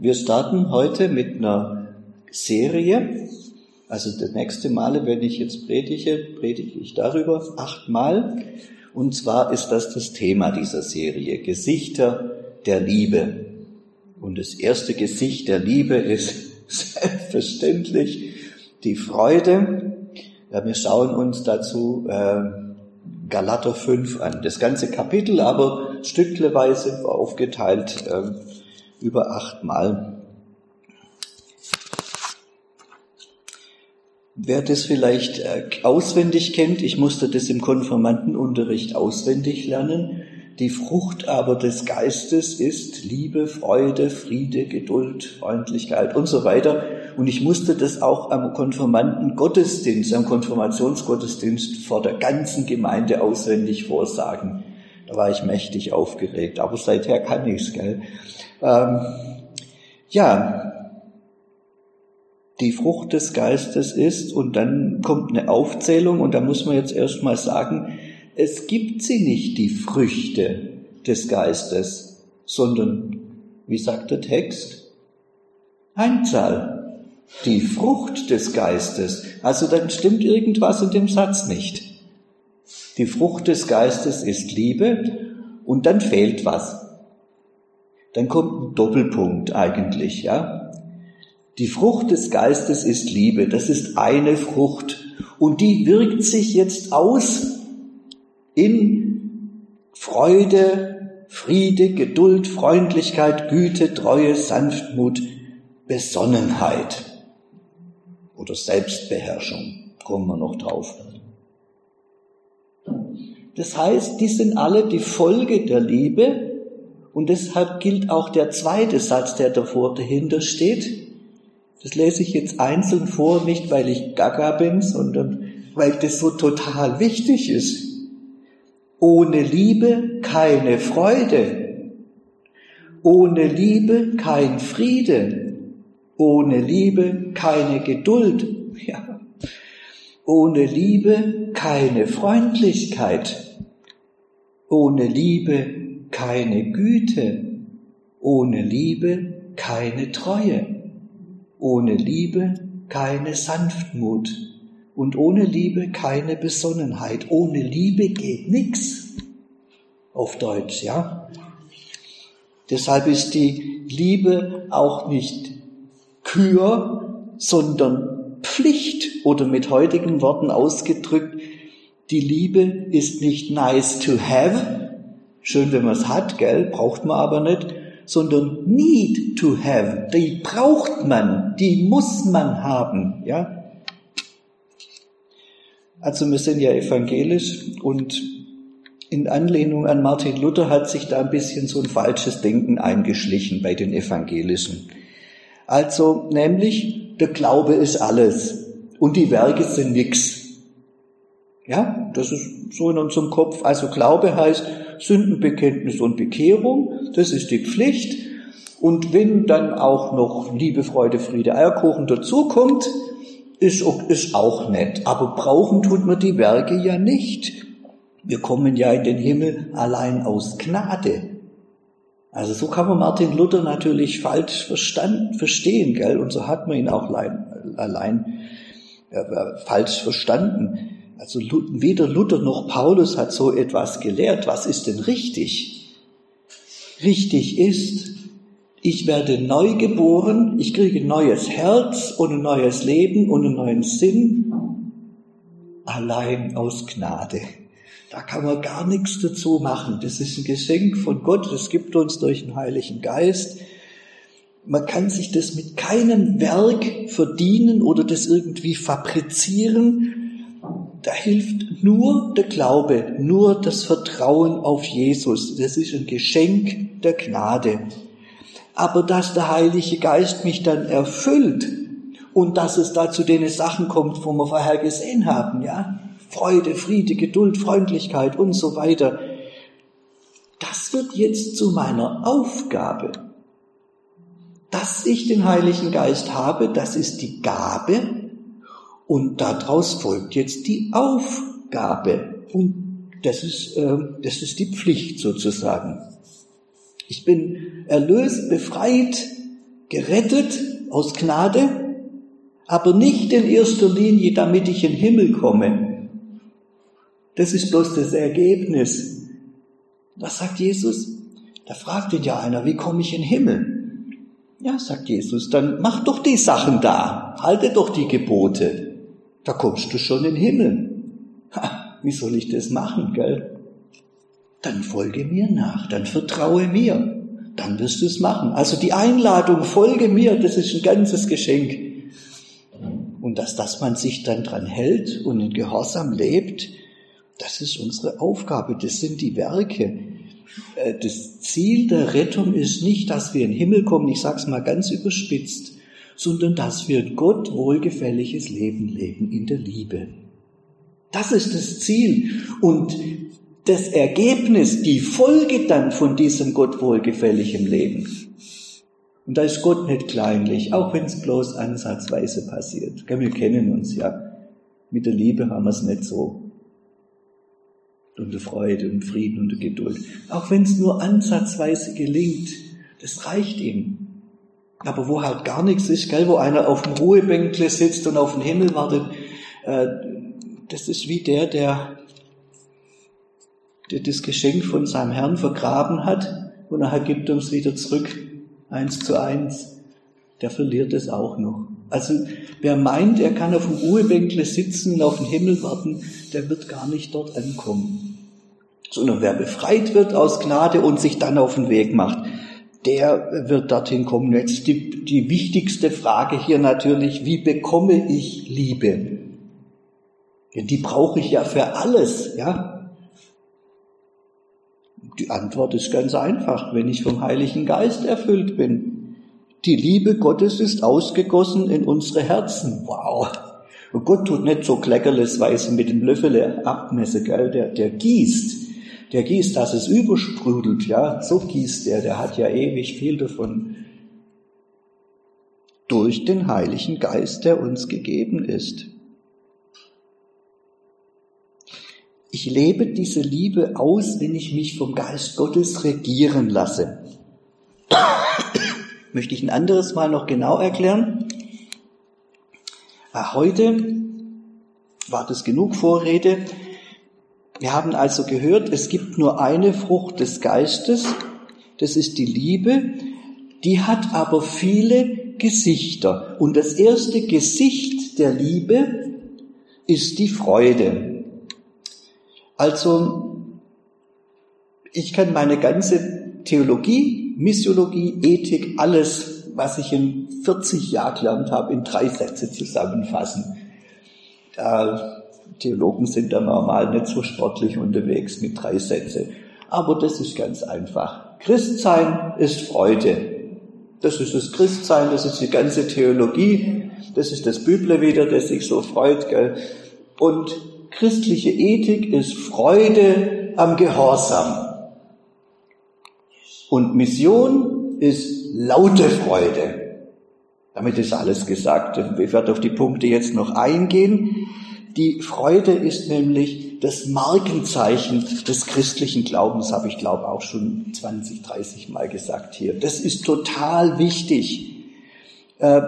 Wir starten heute mit einer Serie. Also das nächste Male, wenn ich jetzt predige, predige ich darüber achtmal. Und zwar ist das das Thema dieser Serie, Gesichter der Liebe. Und das erste Gesicht der Liebe ist selbstverständlich die Freude. Ja, wir schauen uns dazu äh, Galater 5 an. Das ganze Kapitel aber stückleweise aufgeteilt äh, über achtmal. Wer das vielleicht äh, auswendig kennt, ich musste das im Konfirmandenunterricht auswendig lernen. Die Frucht aber des Geistes ist Liebe, Freude, Friede, Geduld, Freundlichkeit und so weiter. Und ich musste das auch am Konfirmandengottesdienst, am Konfirmationsgottesdienst vor der ganzen Gemeinde auswendig vorsagen. Da war ich mächtig aufgeregt, aber seither kann ich's, gell? Ähm, ja, die Frucht des Geistes ist, und dann kommt eine Aufzählung, und da muss man jetzt erstmal sagen, es gibt sie nicht, die Früchte des Geistes, sondern, wie sagt der Text? Einzahl. Die Frucht des Geistes. Also dann stimmt irgendwas in dem Satz nicht. Die Frucht des Geistes ist Liebe und dann fehlt was dann kommt ein Doppelpunkt eigentlich, ja. Die Frucht des Geistes ist Liebe, das ist eine Frucht und die wirkt sich jetzt aus in Freude, Friede, Geduld, Freundlichkeit, Güte, Treue, Sanftmut, Besonnenheit oder Selbstbeherrschung. Kommen wir noch drauf. Das heißt, die sind alle die Folge der Liebe und deshalb gilt auch der zweite Satz, der davor dahinter steht. Das lese ich jetzt einzeln vor, nicht weil ich gaga bin, sondern weil das so total wichtig ist. Ohne Liebe keine Freude. Ohne Liebe kein Friede. Ohne Liebe keine Geduld. Ja. Ohne Liebe keine Freundlichkeit. Ohne Liebe keine Güte, ohne Liebe keine Treue, ohne Liebe keine Sanftmut und ohne Liebe keine Besonnenheit. Ohne Liebe geht nichts. Auf Deutsch, ja? Deshalb ist die Liebe auch nicht Kür, sondern Pflicht oder mit heutigen Worten ausgedrückt, die Liebe ist nicht nice to have, Schön, wenn man es hat, gell, braucht man aber nicht, sondern need to have. Die braucht man, die muss man haben, ja. Also wir sind ja evangelisch und in Anlehnung an Martin Luther hat sich da ein bisschen so ein falsches Denken eingeschlichen bei den Evangelischen. Also nämlich, der Glaube ist alles und die Werke sind nix. Ja, das ist so in unserem Kopf. Also Glaube heißt, Sündenbekenntnis und Bekehrung, das ist die Pflicht. Und wenn dann auch noch Liebe, Freude, Friede, Eierkuchen dazukommt, ist, ist auch nett. Aber brauchen tut man die Werke ja nicht. Wir kommen ja in den Himmel allein aus Gnade. Also so kann man Martin Luther natürlich falsch verstanden, verstehen, gell? Und so hat man ihn auch allein, allein äh, falsch verstanden. Also weder Luther noch Paulus hat so etwas gelehrt. Was ist denn richtig? Richtig ist, ich werde neu geboren, ich kriege ein neues Herz und ein neues Leben und einen neuen Sinn, allein aus Gnade. Da kann man gar nichts dazu machen. Das ist ein Geschenk von Gott, das gibt uns durch den Heiligen Geist. Man kann sich das mit keinem Werk verdienen oder das irgendwie fabrizieren, da hilft nur der Glaube, nur das Vertrauen auf Jesus. Das ist ein Geschenk der Gnade. Aber dass der Heilige Geist mich dann erfüllt und dass es da zu den Sachen kommt, wo wir vorher gesehen haben, ja, Freude, Friede, Geduld, Freundlichkeit und so weiter, das wird jetzt zu meiner Aufgabe. Dass ich den Heiligen Geist habe, das ist die Gabe, und daraus folgt jetzt die Aufgabe. Und das ist, äh, das ist die Pflicht sozusagen. Ich bin erlöst, befreit gerettet aus Gnade, aber nicht in erster Linie, damit ich in den Himmel komme. Das ist bloß das Ergebnis. Was sagt Jesus? Da fragt ihn ja einer, wie komme ich in den Himmel? Ja, sagt Jesus, dann mach doch die Sachen da, halte doch die Gebote. Da kommst du schon in den Himmel. Ha, wie soll ich das machen, gell? Dann folge mir nach, dann vertraue mir, dann wirst du es machen. Also die Einladung, folge mir, das ist ein ganzes Geschenk. Und dass, dass man sich dann dran hält und in Gehorsam lebt, das ist unsere Aufgabe, das sind die Werke. Äh, das Ziel der Rettung ist nicht, dass wir in den Himmel kommen, ich sage es mal ganz überspitzt, sondern dass wir Gott wohlgefälliges Leben leben in der Liebe. Das ist das Ziel. Und das Ergebnis, die Folge dann von diesem Gott wohlgefälligen Leben. Und da ist Gott nicht kleinlich, auch wenn es bloß ansatzweise passiert. Wir kennen uns ja. Mit der Liebe haben wir es nicht so und der Freude und Frieden und der Geduld. Auch wenn es nur ansatzweise gelingt, das reicht ihm. Aber wo halt gar nichts ist, gell, wo einer auf dem Ruhebänkle sitzt und auf den Himmel wartet, äh, das ist wie der, der, der das Geschenk von seinem Herrn vergraben hat und nachher gibt er uns wieder zurück, eins zu eins. Der verliert es auch noch. Also wer meint, er kann auf dem Ruhebänkle sitzen und auf den Himmel warten, der wird gar nicht dort ankommen sondern wer befreit wird aus Gnade und sich dann auf den Weg macht, der wird dorthin kommen. Jetzt die, die wichtigste Frage hier natürlich, wie bekomme ich Liebe? Denn die brauche ich ja für alles, ja. Die Antwort ist ganz einfach, wenn ich vom Heiligen Geist erfüllt bin. Die Liebe Gottes ist ausgegossen in unsere Herzen. Wow. Und Gott tut nicht so kleckerlesweise mit dem Löffel abmessen, gell? Der, der gießt der gießt, dass es übersprudelt, ja, so gießt er, der hat ja ewig viel davon. Durch den Heiligen Geist, der uns gegeben ist. Ich lebe diese Liebe aus, wenn ich mich vom Geist Gottes regieren lasse. Möchte ich ein anderes Mal noch genau erklären? Ah, heute war das genug Vorrede. Wir haben also gehört, es gibt nur eine Frucht des Geistes, das ist die Liebe, die hat aber viele Gesichter. Und das erste Gesicht der Liebe ist die Freude. Also, ich kann meine ganze Theologie, Missiologie, Ethik, alles, was ich in 40 Jahren gelernt habe, in drei Sätze zusammenfassen. Da Theologen sind da normal nicht so sportlich unterwegs mit drei Sätze. Aber das ist ganz einfach. Christsein ist Freude. Das ist das Christsein, das ist die ganze Theologie, das ist das Büble wieder, das sich so freut, gell? Und christliche Ethik ist Freude am Gehorsam. Und Mission ist laute Freude. Damit ist alles gesagt. Ich werde auf die Punkte jetzt noch eingehen. Die Freude ist nämlich das Markenzeichen des christlichen Glaubens, habe ich glaube auch schon 20, 30 Mal gesagt hier. Das ist total wichtig. Äh,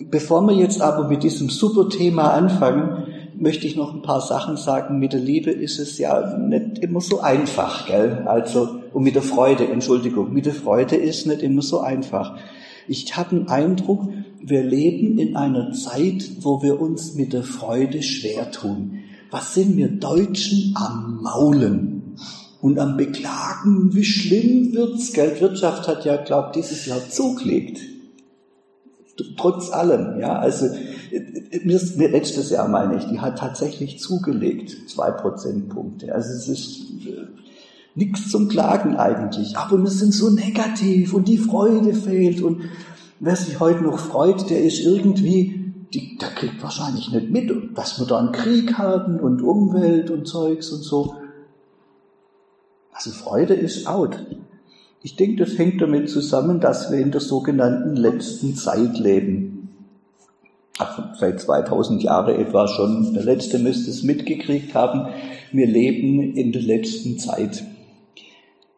bevor wir jetzt aber mit diesem super Thema anfangen, möchte ich noch ein paar Sachen sagen. Mit der Liebe ist es ja nicht immer so einfach, gell? Also, und mit der Freude, Entschuldigung, mit der Freude ist nicht immer so einfach. Ich habe den Eindruck, wir leben in einer Zeit, wo wir uns mit der Freude schwer tun. Was sind wir Deutschen am Maulen und am Beklagen, wie schlimm wird's? Geldwirtschaft hat ja, glaub, dieses Jahr zugelegt. Trotz allem, ja, also mir, letztes Jahr meine ich, die hat tatsächlich zugelegt, zwei Prozentpunkte. Also es ist äh, nichts zum Klagen eigentlich. Aber wir sind so negativ und die Freude fehlt und wer sich heute noch freut, der ist irgendwie, die, der kriegt wahrscheinlich nicht mit, dass wir da einen Krieg haben und Umwelt und Zeugs und so. Also Freude ist out. Ich denke, das hängt damit zusammen, dass wir in der sogenannten letzten Zeit leben. Seit 2000 Jahren etwa schon. Der Letzte müsste es mitgekriegt haben. Wir leben in der letzten Zeit.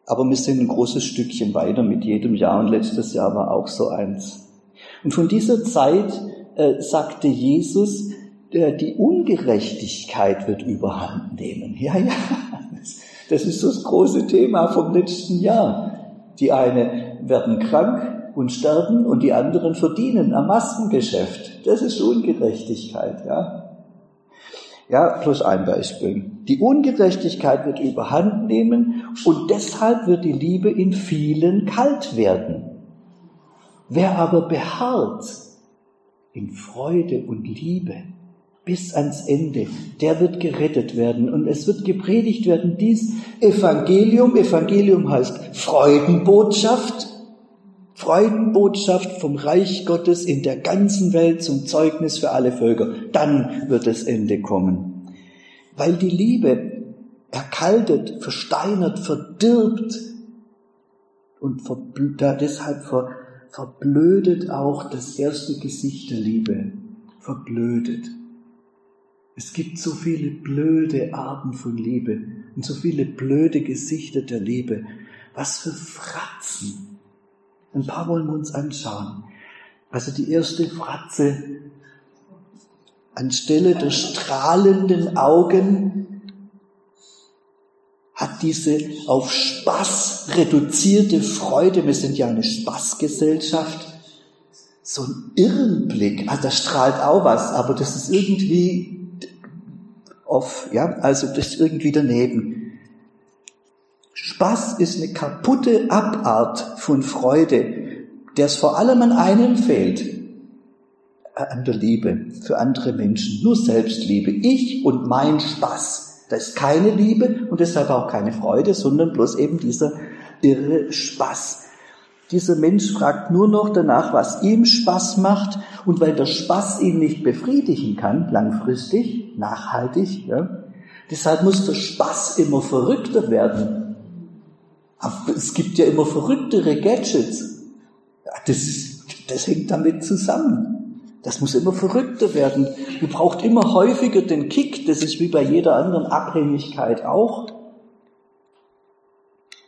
Aber wir sind ein großes Stückchen weiter mit jedem Jahr und letztes Jahr war auch so eins. Und von dieser Zeit äh, sagte Jesus, äh, die Ungerechtigkeit wird überhand nehmen. Ja, ja, das ist das große Thema vom letzten Jahr. Die eine werden krank und sterben und die anderen verdienen am Maskengeschäft. Das ist Ungerechtigkeit, ja. Ja, plus ein Beispiel. Die Ungerechtigkeit wird überhand nehmen und deshalb wird die Liebe in vielen kalt werden. Wer aber beharrt in Freude und Liebe bis ans Ende, der wird gerettet werden. Und es wird gepredigt werden, dies Evangelium, Evangelium heißt Freudenbotschaft, Freudenbotschaft vom Reich Gottes in der ganzen Welt zum Zeugnis für alle Völker. Dann wird das Ende kommen. Weil die Liebe erkaltet, versteinert, verdirbt und deshalb ver verblödet auch das erste Gesicht der Liebe. Verblödet. Es gibt so viele blöde Arten von Liebe und so viele blöde Gesichter der Liebe. Was für Fratzen. Ein paar wollen wir uns anschauen. Also die erste Fratze. Anstelle der strahlenden Augen hat diese auf Spaß reduzierte Freude, wir sind ja eine Spaßgesellschaft, so einen Irrenblick, ah, da strahlt auch was, aber das ist irgendwie off, ja, also das ist irgendwie daneben. Spaß ist eine kaputte Abart von Freude, der es vor allem an einem fehlt, an der Liebe für andere Menschen, nur Selbstliebe, ich und mein Spaß. Da ist keine Liebe und deshalb auch keine Freude, sondern bloß eben dieser irre Spaß. Dieser Mensch fragt nur noch danach, was ihm Spaß macht und weil der Spaß ihn nicht befriedigen kann, langfristig, nachhaltig, ja, deshalb muss der Spaß immer verrückter werden. Aber es gibt ja immer verrücktere Gadgets. Das, das hängt damit zusammen. Das muss immer verrückter werden. Du braucht immer häufiger den Kick. Das ist wie bei jeder anderen Abhängigkeit auch.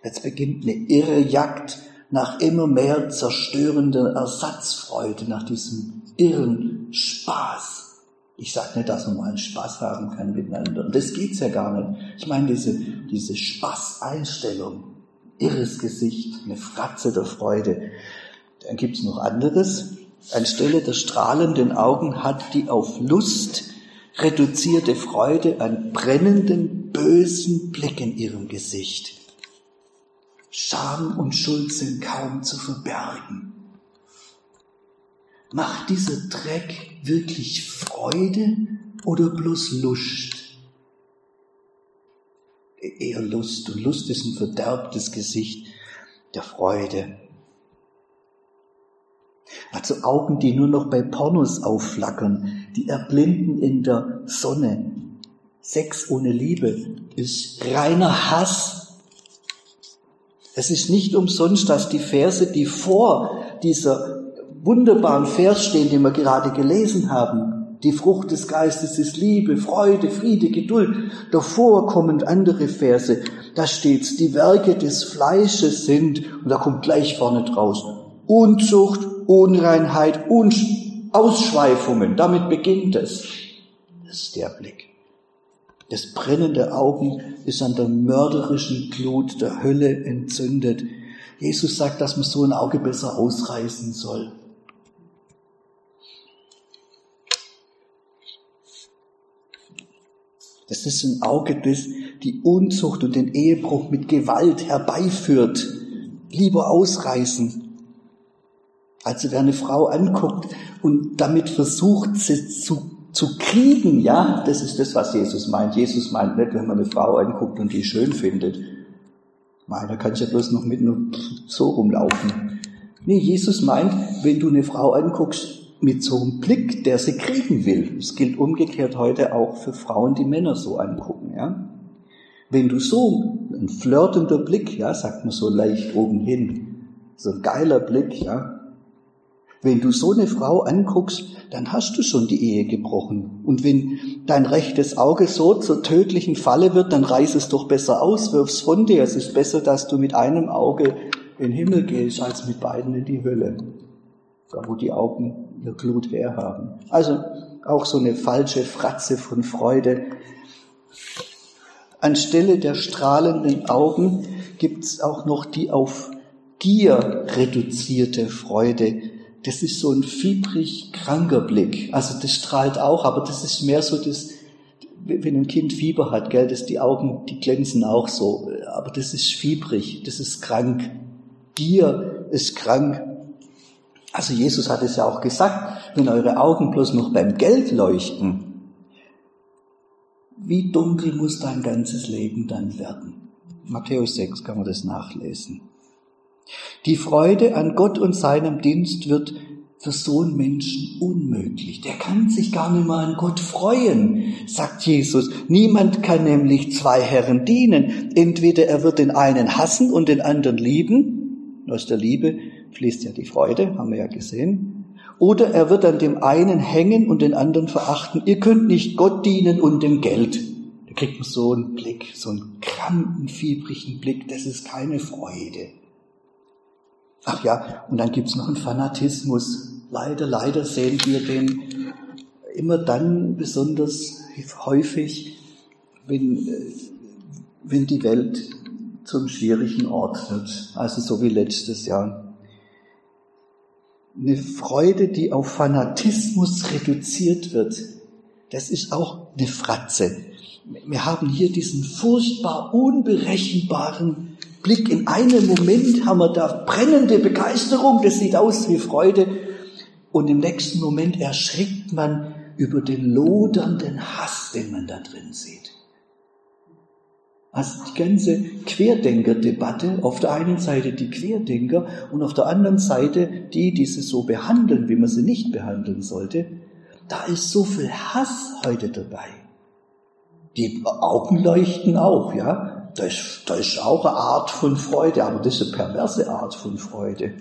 Jetzt beginnt eine irre Jagd nach immer mehr zerstörender Ersatzfreude, nach diesem irren Spaß. Ich sage nicht, dass man mal einen Spaß haben kann miteinander. Und das geht's ja gar nicht. Ich meine diese, diese Spaßeinstellung. Irres Gesicht, eine Fratze der Freude. Dann gibt's noch anderes anstelle der strahlenden Augen hat die auf Lust reduzierte Freude einen brennenden, bösen Blick in ihrem Gesicht. Scham und Schuld sind kaum zu verbergen. Macht dieser Dreck wirklich Freude oder bloß Lust? Eher Lust. Und Lust ist ein verderbtes Gesicht der Freude. Also Augen, die nur noch bei Pornos aufflackern, die erblinden in der Sonne. Sex ohne Liebe ist reiner Hass. Es ist nicht umsonst, dass die Verse, die vor dieser wunderbaren Vers stehen, den wir gerade gelesen haben, die Frucht des Geistes ist Liebe, Freude, Friede, Geduld. Davor kommen andere Verse. Da steht's, die Werke des Fleisches sind, und da kommt gleich vorne draus, Unzucht, Unreinheit und Ausschweifungen. Damit beginnt es. Das ist der Blick. Das brennende Augen ist an der mörderischen Glut der Hölle entzündet. Jesus sagt, dass man so ein Auge besser ausreißen soll. Das ist ein Auge, das die Unzucht und den Ehebruch mit Gewalt herbeiführt. Lieber ausreißen. Also wer eine Frau anguckt und damit versucht, sie zu, zu kriegen, ja, das ist das, was Jesus meint. Jesus meint nicht, wenn man eine Frau anguckt und die schön findet. Meiner kann ich ja bloß noch mit nur so rumlaufen. Nee, Jesus meint, wenn du eine Frau anguckst mit so einem Blick, der sie kriegen will. Es gilt umgekehrt heute auch für Frauen, die Männer so angucken, ja. Wenn du so, ein flirtender Blick, ja, sagt man so leicht oben hin, so ein geiler Blick, ja, wenn du so eine Frau anguckst, dann hast du schon die Ehe gebrochen. Und wenn dein rechtes Auge so zur tödlichen Falle wird, dann reiß es doch besser aus, wirf's von dir. Es ist besser, dass du mit einem Auge in den Himmel gehst, als mit beiden in die Hölle. Da wo die Augen ihr Glut herhaben. Also auch so eine falsche Fratze von Freude. Anstelle der strahlenden Augen gibt's auch noch die auf Gier reduzierte Freude. Das ist so ein fiebrig kranker Blick. Also das strahlt auch, aber das ist mehr so das, wenn ein Kind Fieber hat, gell, dass die Augen, die glänzen auch so. Aber das ist fiebrig, das ist krank. Gier ist krank. Also Jesus hat es ja auch gesagt, wenn eure Augen bloß noch beim Geld leuchten, wie dunkel muss dein ganzes Leben dann werden? Matthäus 6 kann man das nachlesen. Die Freude an Gott und seinem Dienst wird für so einen Menschen unmöglich. Der kann sich gar nicht mehr an Gott freuen, sagt Jesus. Niemand kann nämlich zwei Herren dienen. Entweder er wird den einen hassen und den anderen lieben. Aus der Liebe fließt ja die Freude, haben wir ja gesehen. Oder er wird an dem einen hängen und den anderen verachten. Ihr könnt nicht Gott dienen und dem Geld. Da kriegt man so einen Blick, so einen kranken, fiebrigen Blick. Das ist keine Freude. Ach ja, und dann gibt's noch einen Fanatismus. Leider, leider sehen wir den immer dann besonders häufig, wenn, äh, wenn die Welt zum schwierigen Ort wird. Also so wie letztes Jahr. Eine Freude, die auf Fanatismus reduziert wird, das ist auch eine Fratze. Wir haben hier diesen furchtbar unberechenbaren Blick. In einem Moment haben wir da brennende Begeisterung, das sieht aus wie Freude. Und im nächsten Moment erschrickt man über den lodernden Hass, den man da drin sieht. Also die ganze Querdenker-Debatte, auf der einen Seite die Querdenker und auf der anderen Seite die, die sie so behandeln, wie man sie nicht behandeln sollte, da ist so viel Hass heute dabei. Die Augen leuchten auch, ja das, ist, das ist auch eine Art von Freude, aber das ist eine perverse Art von Freude.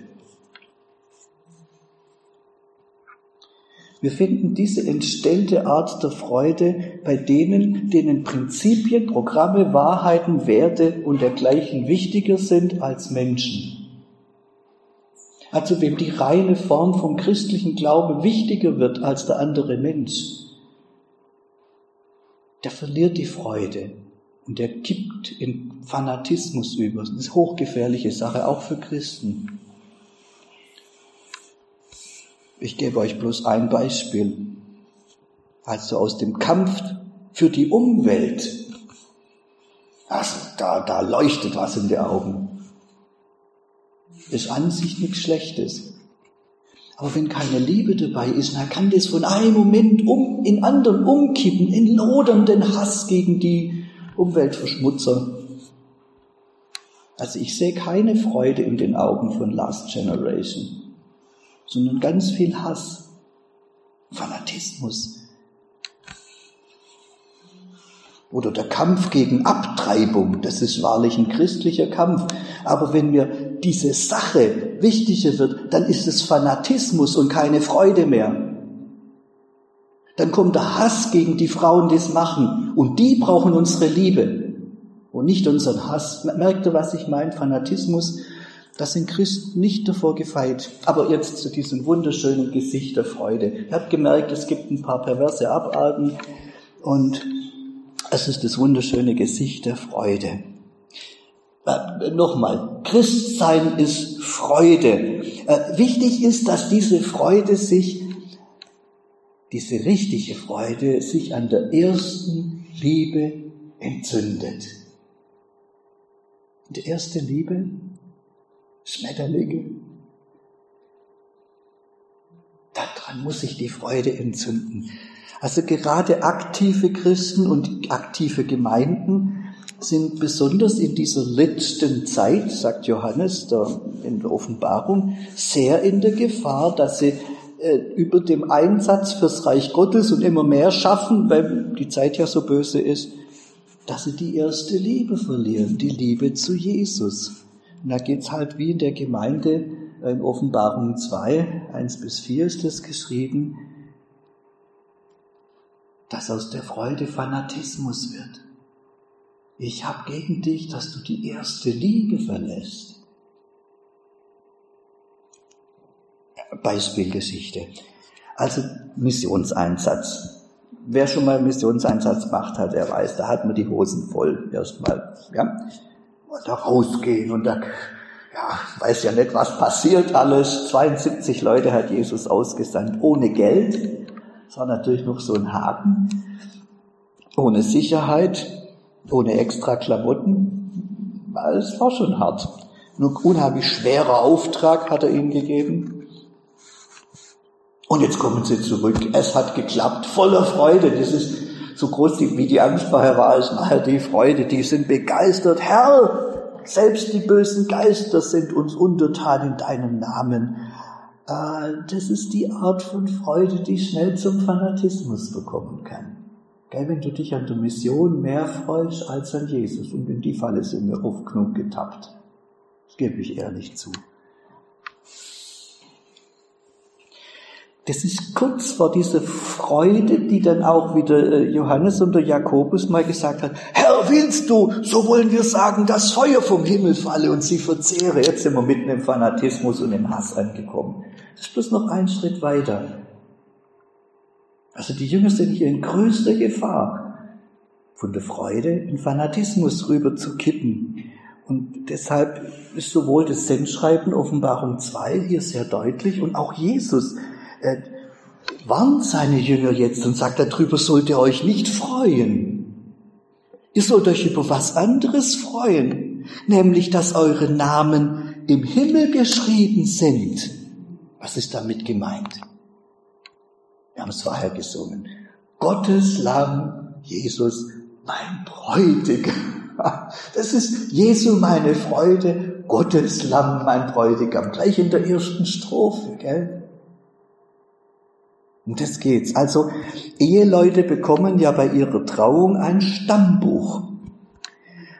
Wir finden diese entstellte Art der Freude bei denen, denen Prinzipien, Programme, Wahrheiten, Werte und dergleichen wichtiger sind als Menschen. Also wem die reine Form vom christlichen Glaube wichtiger wird als der andere Mensch, der verliert die Freude. Und der kippt in Fanatismus über. Das ist eine hochgefährliche Sache, auch für Christen. Ich gebe euch bloß ein Beispiel. Also aus dem Kampf für die Umwelt. Also da, da leuchtet was in den Augen. Ist an sich nichts Schlechtes. Aber wenn keine Liebe dabei ist, dann kann das von einem Moment um, in anderen umkippen, in lodernden Hass gegen die Umweltverschmutzer. Also ich sehe keine Freude in den Augen von Last Generation, sondern ganz viel Hass, Fanatismus. Oder der Kampf gegen Abtreibung, das ist wahrlich ein christlicher Kampf. Aber wenn mir diese Sache wichtiger wird, dann ist es Fanatismus und keine Freude mehr. Dann kommt der Hass gegen die Frauen, die es machen. Und die brauchen unsere Liebe und nicht unseren Hass. Merkt ihr, was ich meine? Fanatismus. Das sind Christen nicht davor gefeit. Aber jetzt zu diesem wunderschönen Gesicht der Freude. Ihr habt gemerkt, es gibt ein paar perverse Abarten und es ist das wunderschöne Gesicht der Freude. Äh, nochmal, Christsein ist Freude. Äh, wichtig ist, dass diese Freude sich diese richtige Freude sich an der ersten Liebe entzündet. Die erste Liebe, Schmetterlinge, daran muss sich die Freude entzünden. Also gerade aktive Christen und aktive Gemeinden sind besonders in dieser letzten Zeit, sagt Johannes in der Offenbarung, sehr in der Gefahr, dass sie äh, über dem Einsatz fürs Reich Gottes und immer mehr schaffen, weil die Zeit ja so böse ist, dass sie die erste Liebe verlieren, die Liebe zu Jesus. Und da geht's halt wie in der Gemeinde in Offenbarung 2, 1 bis 4 ist das geschrieben, dass aus der Freude Fanatismus wird. Ich habe gegen dich, dass du die erste Liebe verlässt. Beispielgeschichte. Also Missionseinsatz. Wer schon mal Missionseinsatz gemacht hat, der weiß, da hat man die Hosen voll erstmal. Ja? Und da rausgehen und da, ja, weiß ja nicht, was passiert alles. 72 Leute hat Jesus ausgesandt, ohne Geld. Das war natürlich noch so ein Haken. Ohne Sicherheit, ohne extra Klamotten. Es war schon hart. Nur unheimlich schwerer Auftrag hat er ihnen gegeben. Und jetzt kommen sie zurück. Es hat geklappt, voller Freude. Das ist so groß wie die Angst vorher war, ist nachher die Freude. Die sind begeistert. Herr, selbst die bösen Geister sind uns untertan in deinem Namen. Äh, das ist die Art von Freude, die schnell zum Fanatismus bekommen kann. Wenn du dich an der Mission mehr freust als an Jesus. Und in die Falle sind wir oft genug getappt. Das gebe ich ehrlich zu. Das ist kurz vor dieser Freude, die dann auch wieder äh, Johannes und der Jakobus mal gesagt hat, Herr, willst du, so wollen wir sagen, dass Feuer vom Himmel falle und sie verzehre. Jetzt sind wir mitten im Fanatismus und im Hass angekommen. Das ist bloß noch ein Schritt weiter. Also die Jünger sind hier in größter Gefahr, von der Freude in Fanatismus rüber zu kippen. Und deshalb ist sowohl das Sendschreiben Offenbarung 2 hier sehr deutlich und auch Jesus äh, warnt seine Jünger jetzt und sagt, darüber sollt ihr euch nicht freuen. Ihr sollt euch über was anderes freuen, nämlich dass eure Namen im Himmel geschrieben sind. Was ist damit gemeint? Wir haben es vorher gesungen. Gottes Lamm, Jesus, mein Bräutigam. Das ist Jesu meine Freude, Gottes Lamm, mein Bräutigam. Gleich in der ersten Strophe, gell? Um das geht's. Also, Eheleute bekommen ja bei ihrer Trauung ein Stammbuch.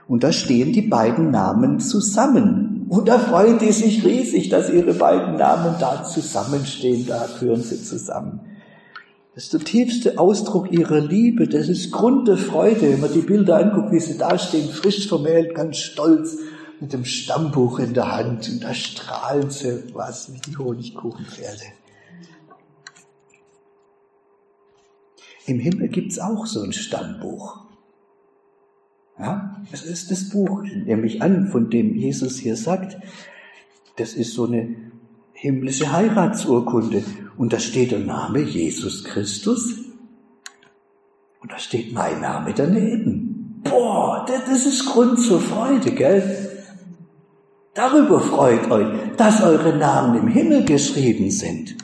Und da stehen die beiden Namen zusammen. Und da freuen die sich riesig, dass ihre beiden Namen da zusammenstehen. Da gehören sie zusammen. Das ist der tiefste Ausdruck ihrer Liebe. Das ist Grund der Freude, wenn man die Bilder anguckt, wie sie da stehen, frisch vermählt, ganz stolz, mit dem Stammbuch in der Hand. Und da strahlen sie was wie die Honigkuchenpferde. Im Himmel gibt's auch so ein Stammbuch. Ja, es ist das Buch, nehme ich an, von dem Jesus hier sagt, das ist so eine himmlische Heiratsurkunde. Und da steht der Name Jesus Christus. Und da steht mein Name daneben. Boah, das ist Grund zur Freude, gell? Darüber freut euch, dass eure Namen im Himmel geschrieben sind.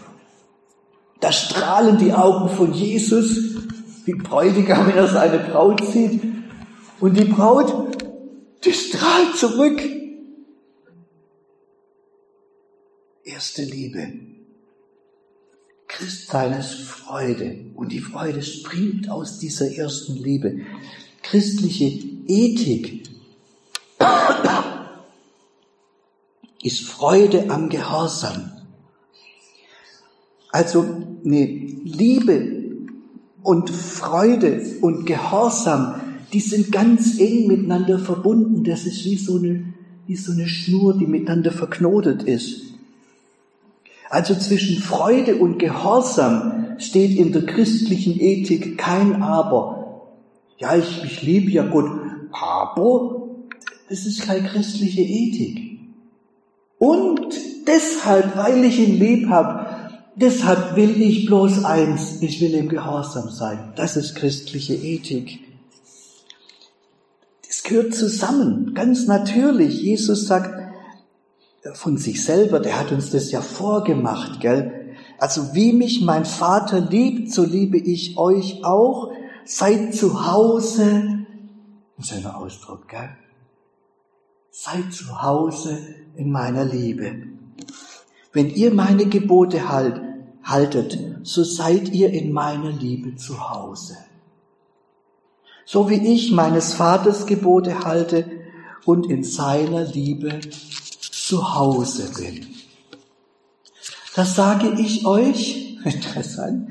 Da strahlen die Augen von Jesus, wie Bräutigam, wenn er seine Braut sieht. Und die Braut, die strahlt zurück. Erste Liebe. Christsein ist Freude. Und die Freude springt aus dieser ersten Liebe. Christliche Ethik ist Freude am Gehorsam. Also eine Liebe und Freude und Gehorsam, die sind ganz eng miteinander verbunden. Das ist wie so eine, wie so eine Schnur, die miteinander verknotet ist. Also zwischen Freude und Gehorsam steht in der christlichen Ethik kein Aber. Ja, ich, ich liebe ja Gott, aber das ist keine christliche Ethik. Und deshalb, weil ich ihn lieb habe, Deshalb will ich bloß eins, ich will im Gehorsam sein. Das ist christliche Ethik. Das gehört zusammen, ganz natürlich. Jesus sagt von sich selber, der hat uns das ja vorgemacht, gell? Also wie mich mein Vater liebt, so liebe ich euch auch. Seid zu Hause, ein schöner Ausdruck, gell? Seid zu Hause in meiner Liebe. Wenn ihr meine Gebote halt, haltet, so seid ihr in meiner Liebe zu Hause. So wie ich meines Vaters Gebote halte und in seiner Liebe zu Hause bin. Das sage ich euch, interessant,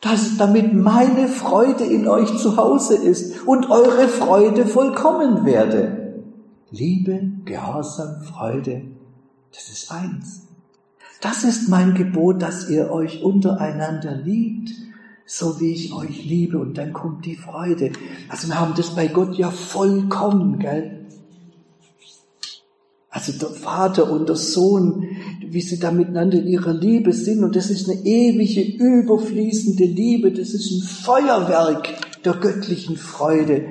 dass damit meine Freude in euch zu Hause ist und eure Freude vollkommen werde. Liebe, Gehorsam, Freude, das ist eins. Das ist mein Gebot, dass ihr euch untereinander liebt, so wie ich euch liebe. Und dann kommt die Freude. Also wir haben das bei Gott ja vollkommen, gell? Also der Vater und der Sohn, wie sie da miteinander in ihrer Liebe sind. Und das ist eine ewige, überfließende Liebe. Das ist ein Feuerwerk der göttlichen Freude.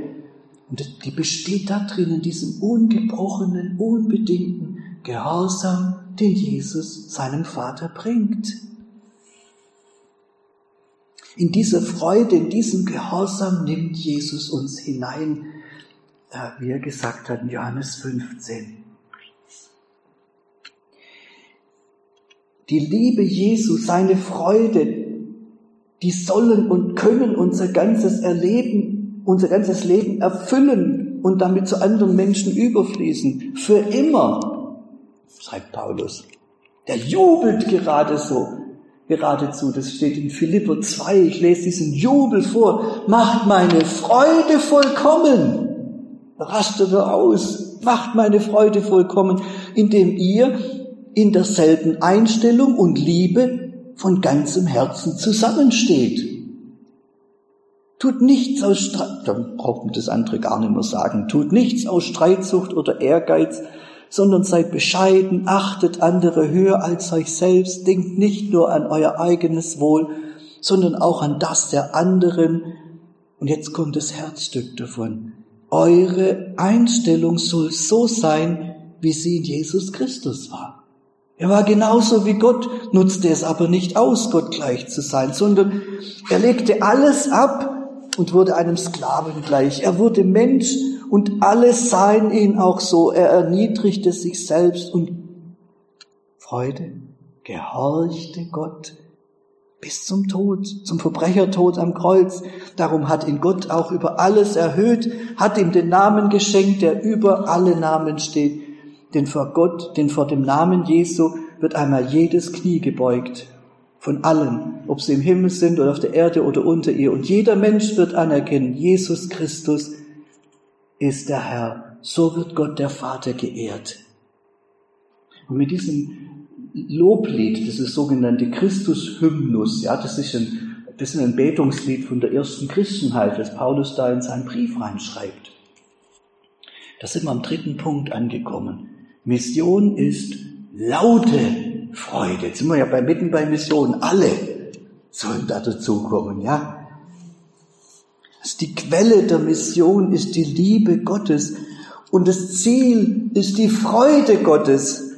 Und die besteht da drin, in diesem ungebrochenen, unbedingten Gehorsam, den Jesus seinem Vater bringt. In diese Freude, in diesem Gehorsam nimmt Jesus uns hinein, äh, wie er gesagt hat in Johannes 15. Die Liebe Jesu, seine Freude, die sollen und können unser ganzes Erleben, unser ganzes Leben erfüllen und damit zu anderen Menschen überfließen. Für immer, schreibt Paulus. Der jubelt gerade so, geradezu. Das steht in Philipper 2. Ich lese diesen Jubel vor. Macht meine Freude vollkommen. Rastet er aus. Macht meine Freude vollkommen, indem ihr in derselben Einstellung und Liebe von ganzem Herzen zusammensteht. Tut nichts aus Streit, dann braucht man das andere gar nicht mehr sagen, tut nichts aus Streitsucht oder Ehrgeiz, sondern seid bescheiden, achtet andere höher als euch selbst, denkt nicht nur an euer eigenes Wohl, sondern auch an das der anderen. Und jetzt kommt das Herzstück davon. Eure Einstellung soll so sein, wie sie in Jesus Christus war. Er war genauso wie Gott, nutzte es aber nicht aus, Gott gleich zu sein, sondern er legte alles ab und wurde einem Sklaven gleich. Er wurde Mensch und alle sahen ihn auch so. Er erniedrigte sich selbst und Freude, gehorchte Gott bis zum Tod, zum Verbrechertod am Kreuz. Darum hat ihn Gott auch über alles erhöht, hat ihm den Namen geschenkt, der über alle Namen steht denn vor Gott, denn vor dem Namen Jesu wird einmal jedes Knie gebeugt. Von allen, ob sie im Himmel sind oder auf der Erde oder unter ihr. Und jeder Mensch wird anerkennen, Jesus Christus ist der Herr. So wird Gott der Vater geehrt. Und mit diesem Loblied, das ist sogenannte Christus-Hymnus, ja, das ist ein, ist ein Betungslied von der ersten Christenheit, das Paulus da in seinen Brief reinschreibt. Da sind wir am dritten Punkt angekommen. Mission ist laute Freude. Jetzt sind wir ja mitten bei Mission. Alle sollen da dazukommen, ja. Also die Quelle der Mission ist die Liebe Gottes und das Ziel ist die Freude Gottes.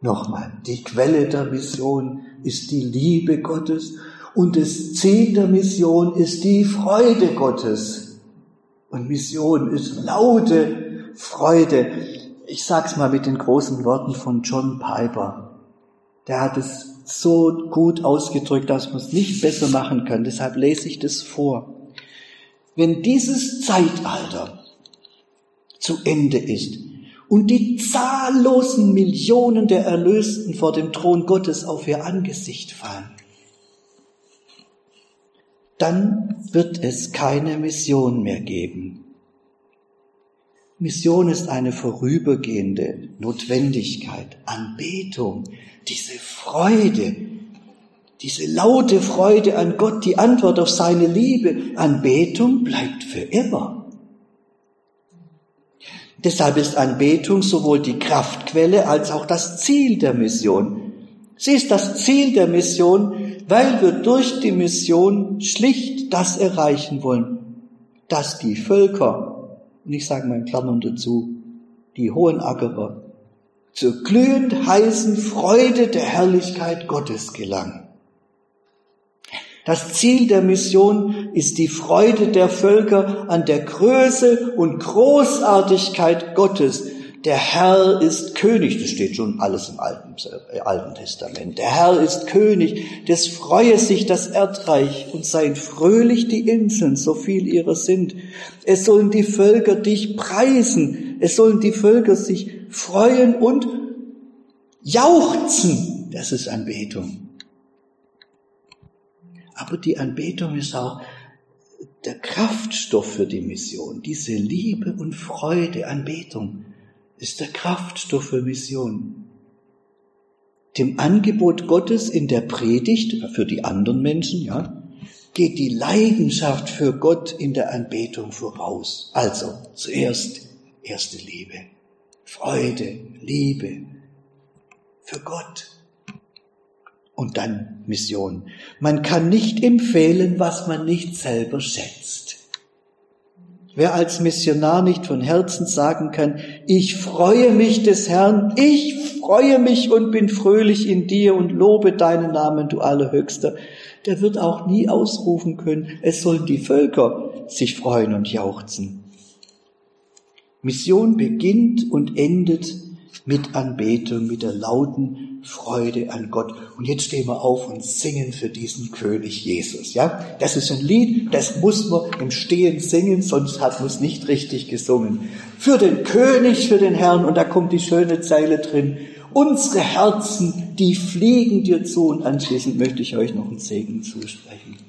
Nochmal, die Quelle der Mission ist die Liebe Gottes und das Ziel der Mission ist die Freude Gottes. Und Mission ist laute Freude ich sag's mal mit den großen Worten von John Piper. Der hat es so gut ausgedrückt, dass man es nicht besser machen kann. Deshalb lese ich das vor. Wenn dieses Zeitalter zu Ende ist und die zahllosen Millionen der Erlösten vor dem Thron Gottes auf ihr Angesicht fallen, dann wird es keine Mission mehr geben. Mission ist eine vorübergehende Notwendigkeit, Anbetung, diese Freude, diese laute Freude an Gott, die Antwort auf seine Liebe. Anbetung bleibt für immer. Deshalb ist Anbetung sowohl die Kraftquelle als auch das Ziel der Mission. Sie ist das Ziel der Mission, weil wir durch die Mission schlicht das erreichen wollen, dass die Völker und ich sage in Klammern dazu, die hohen Ackerer, zur glühend heißen Freude der Herrlichkeit Gottes gelangen. Das Ziel der Mission ist die Freude der Völker an der Größe und Großartigkeit Gottes, der Herr ist König, das steht schon alles im Alten, äh, Alten Testament. Der Herr ist König, des freue sich das Erdreich und seien fröhlich die Inseln, so viel ihre sind. Es sollen die Völker dich preisen, es sollen die Völker sich freuen und jauchzen. Das ist Anbetung. Aber die Anbetung ist auch der Kraftstoff für die Mission, diese Liebe und Freude, Anbetung ist der Kraftstoff für Mission. dem Angebot Gottes in der Predigt für die anderen Menschen, ja, geht die Leidenschaft für Gott in der Anbetung voraus. Also zuerst erste Liebe, Freude, Liebe für Gott und dann Mission. Man kann nicht empfehlen, was man nicht selber schätzt. Wer als Missionar nicht von Herzen sagen kann, ich freue mich des Herrn, ich freue mich und bin fröhlich in dir und lobe deinen Namen, du Allerhöchster, der wird auch nie ausrufen können, es sollen die Völker sich freuen und jauchzen. Mission beginnt und endet mit Anbetung, mit der lauten Freude an Gott. Und jetzt stehen wir auf und singen für diesen König Jesus. Ja, das ist ein Lied, das muss man im Stehen singen, sonst hat man es nicht richtig gesungen. Für den König, für den Herrn. Und da kommt die schöne Zeile drin. Unsere Herzen, die fliegen dir zu. Und anschließend möchte ich euch noch einen Segen zusprechen.